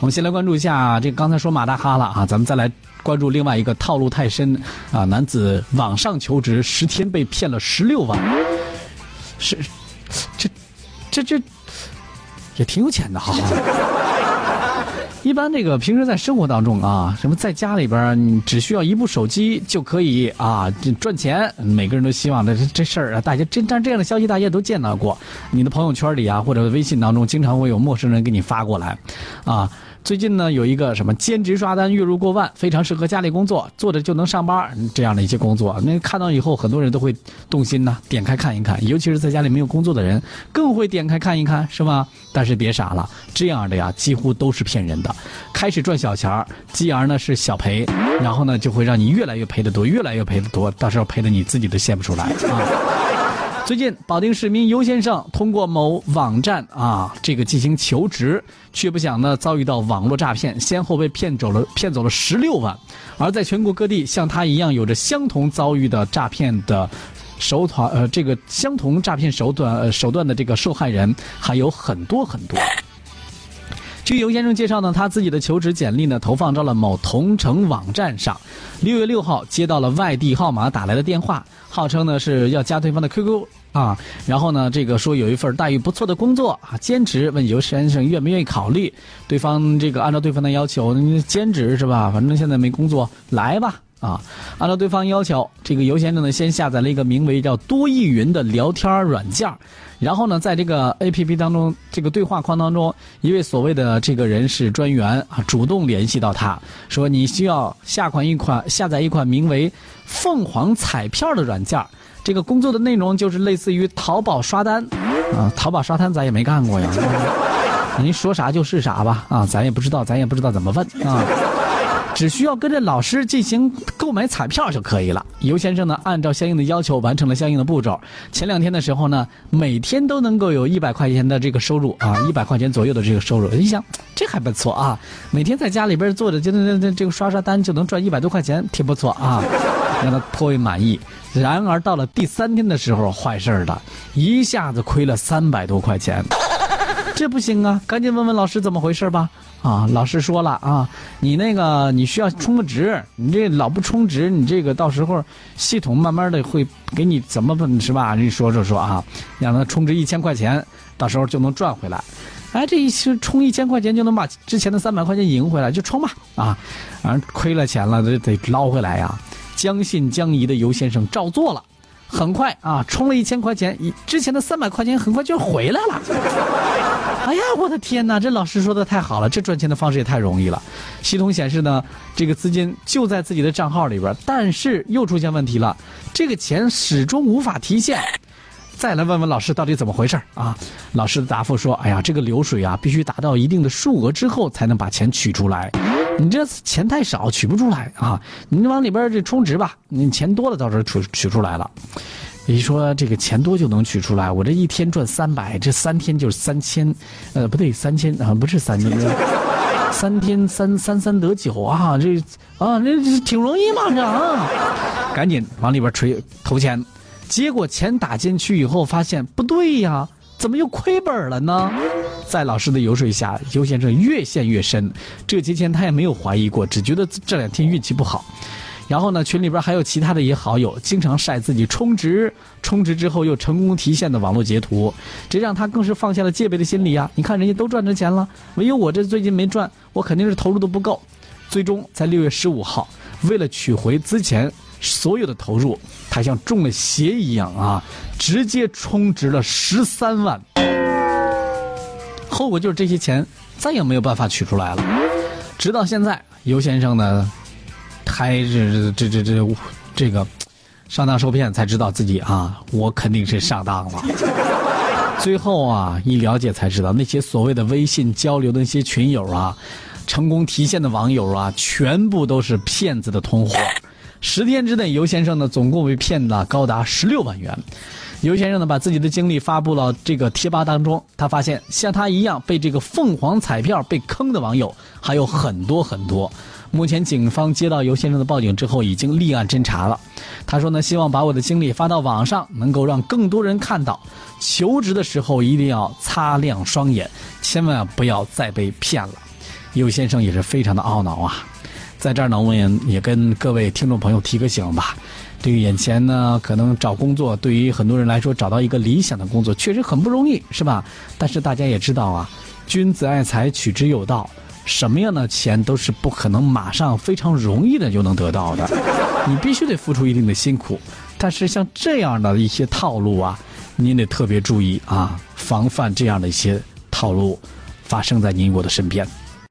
我们先来关注一下这个刚才说马大哈了啊，咱们再来关注另外一个套路太深啊，男子网上求职十天被骗了十六万，是这这这也挺有钱的哈。一般这个平时在生活当中啊，什么在家里边你只需要一部手机就可以啊赚钱，每个人都希望的这这事儿啊，大家真但这样的消息大家都见到过，你的朋友圈里啊或者微信当中经常会有陌生人给你发过来，啊。最近呢，有一个什么兼职刷单月入过万，非常适合家里工作，坐着就能上班这样的一些工作。那看到以后，很多人都会动心呢，点开看一看。尤其是在家里没有工作的人，更会点开看一看，是吧？但是别傻了，这样的呀，几乎都是骗人的。开始赚小钱儿，继而呢是小赔，然后呢就会让你越来越赔的多，越来越赔的多，到时候赔的你自己都现不出来啊。最近，保定市民尤先生通过某网站啊，这个进行求职，却不想呢遭遇到网络诈骗，先后被骗走了骗走了十六万。而在全国各地，像他一样有着相同遭遇的诈骗的手团呃，这个相同诈骗手段呃手段的这个受害人还有很多很多。据尤先生介绍呢，他自己的求职简历呢投放到了某同城网站上。六月六号接到了外地号码打来的电话，号称呢是要加对方的 QQ。啊，然后呢，这个说有一份待遇不错的工作啊，兼职，问尤先生愿不愿意考虑？对方这个按照对方的要求，兼职是吧？反正现在没工作，来吧啊！按照对方要求，这个尤先生呢先下载了一个名为叫多易云的聊天软件，然后呢，在这个 APP 当中，这个对话框当中，一位所谓的这个人事专员啊，主动联系到他说，你需要下款一款下载一款名为凤凰彩票的软件。这个工作的内容就是类似于淘宝刷单，啊，淘宝刷单咱也没干过呀，您说啥就是啥吧，啊，咱也不知道，咱也不知道怎么问啊，只需要跟着老师进行购买彩票就可以了。尤先生呢，按照相应的要求完成了相应的步骤。前两天的时候呢，每天都能够有一百块钱的这个收入啊，一百块钱左右的这个收入。你想，这还不错啊，每天在家里边坐着就能这这个刷刷单就能赚一百多块钱，挺不错啊。让他颇为满意，然而到了第三天的时候，坏事儿了，一下子亏了三百多块钱，这不行啊！赶紧问问老师怎么回事吧。啊，老师说了啊，你那个你需要充个值，你这老不充值，你这个到时候系统慢慢的会给你怎么是吧？你说说说啊，让他充值一千块钱，到时候就能赚回来。哎，这一充一千块钱就能把之前的三百块钱赢回来，就充吧啊！反正亏了钱了，得得捞回来呀。将信将疑的尤先生照做了，很快啊，充了一千块钱，之前的三百块钱很快就回来了。哎呀，我的天哪！这老师说的太好了，这赚钱的方式也太容易了。系统显示呢，这个资金就在自己的账号里边，但是又出现问题了，这个钱始终无法提现。再来问问老师到底怎么回事啊？老师的答复说：“哎呀，这个流水啊，必须达到一定的数额之后才能把钱取出来。你这钱太少，取不出来啊！你往里边这充值吧，你钱多了到时候取取出来了。你说这个钱多就能取出来？我这一天赚三百，这三天就是三千，呃，不对，三千啊，不是三千，三天三三三得九啊，这啊，这挺容易嘛，这啊，赶紧往里边吹投钱。”结果钱打进去以后，发现不对呀，怎么又亏本了呢？在老师的游说下，尤先生越陷越深。这节前他也没有怀疑过，只觉得这两天运气不好。然后呢，群里边还有其他的一些好友，经常晒自己充值、充值之后又成功提现的网络截图，这让他更是放下了戒备的心理呀。你看人家都赚着钱了，唯有我这最近没赚，我肯定是投入的不够。最终在六月十五号，为了取回之前。所有的投入，他像中了邪一样啊，直接充值了十三万。后果就是这些钱再也没有办法取出来了。直到现在，尤先生呢，还是这这这这个上当受骗，才知道自己啊，我肯定是上当了。最后啊，一了解才知道，那些所谓的微信交流的那些群友啊，成功提现的网友啊，全部都是骗子的同伙。十天之内，尤先生呢总共被骗了高达十六万元。尤先生呢把自己的经历发布了这个贴吧当中，他发现像他一样被这个凤凰彩票被坑的网友还有很多很多。目前警方接到尤先生的报警之后，已经立案侦查了。他说呢，希望把我的经历发到网上，能够让更多人看到。求职的时候一定要擦亮双眼，千万不要再被骗了。尤先生也是非常的懊恼啊。在这儿呢，我也也跟各位听众朋友提个醒吧。对于眼前呢，可能找工作，对于很多人来说，找到一个理想的工作确实很不容易，是吧？但是大家也知道啊，君子爱财，取之有道。什么样的钱都是不可能马上非常容易的就能得到的，你必须得付出一定的辛苦。但是像这样的一些套路啊，您得特别注意啊，防范这样的一些套路发生在您我的身边。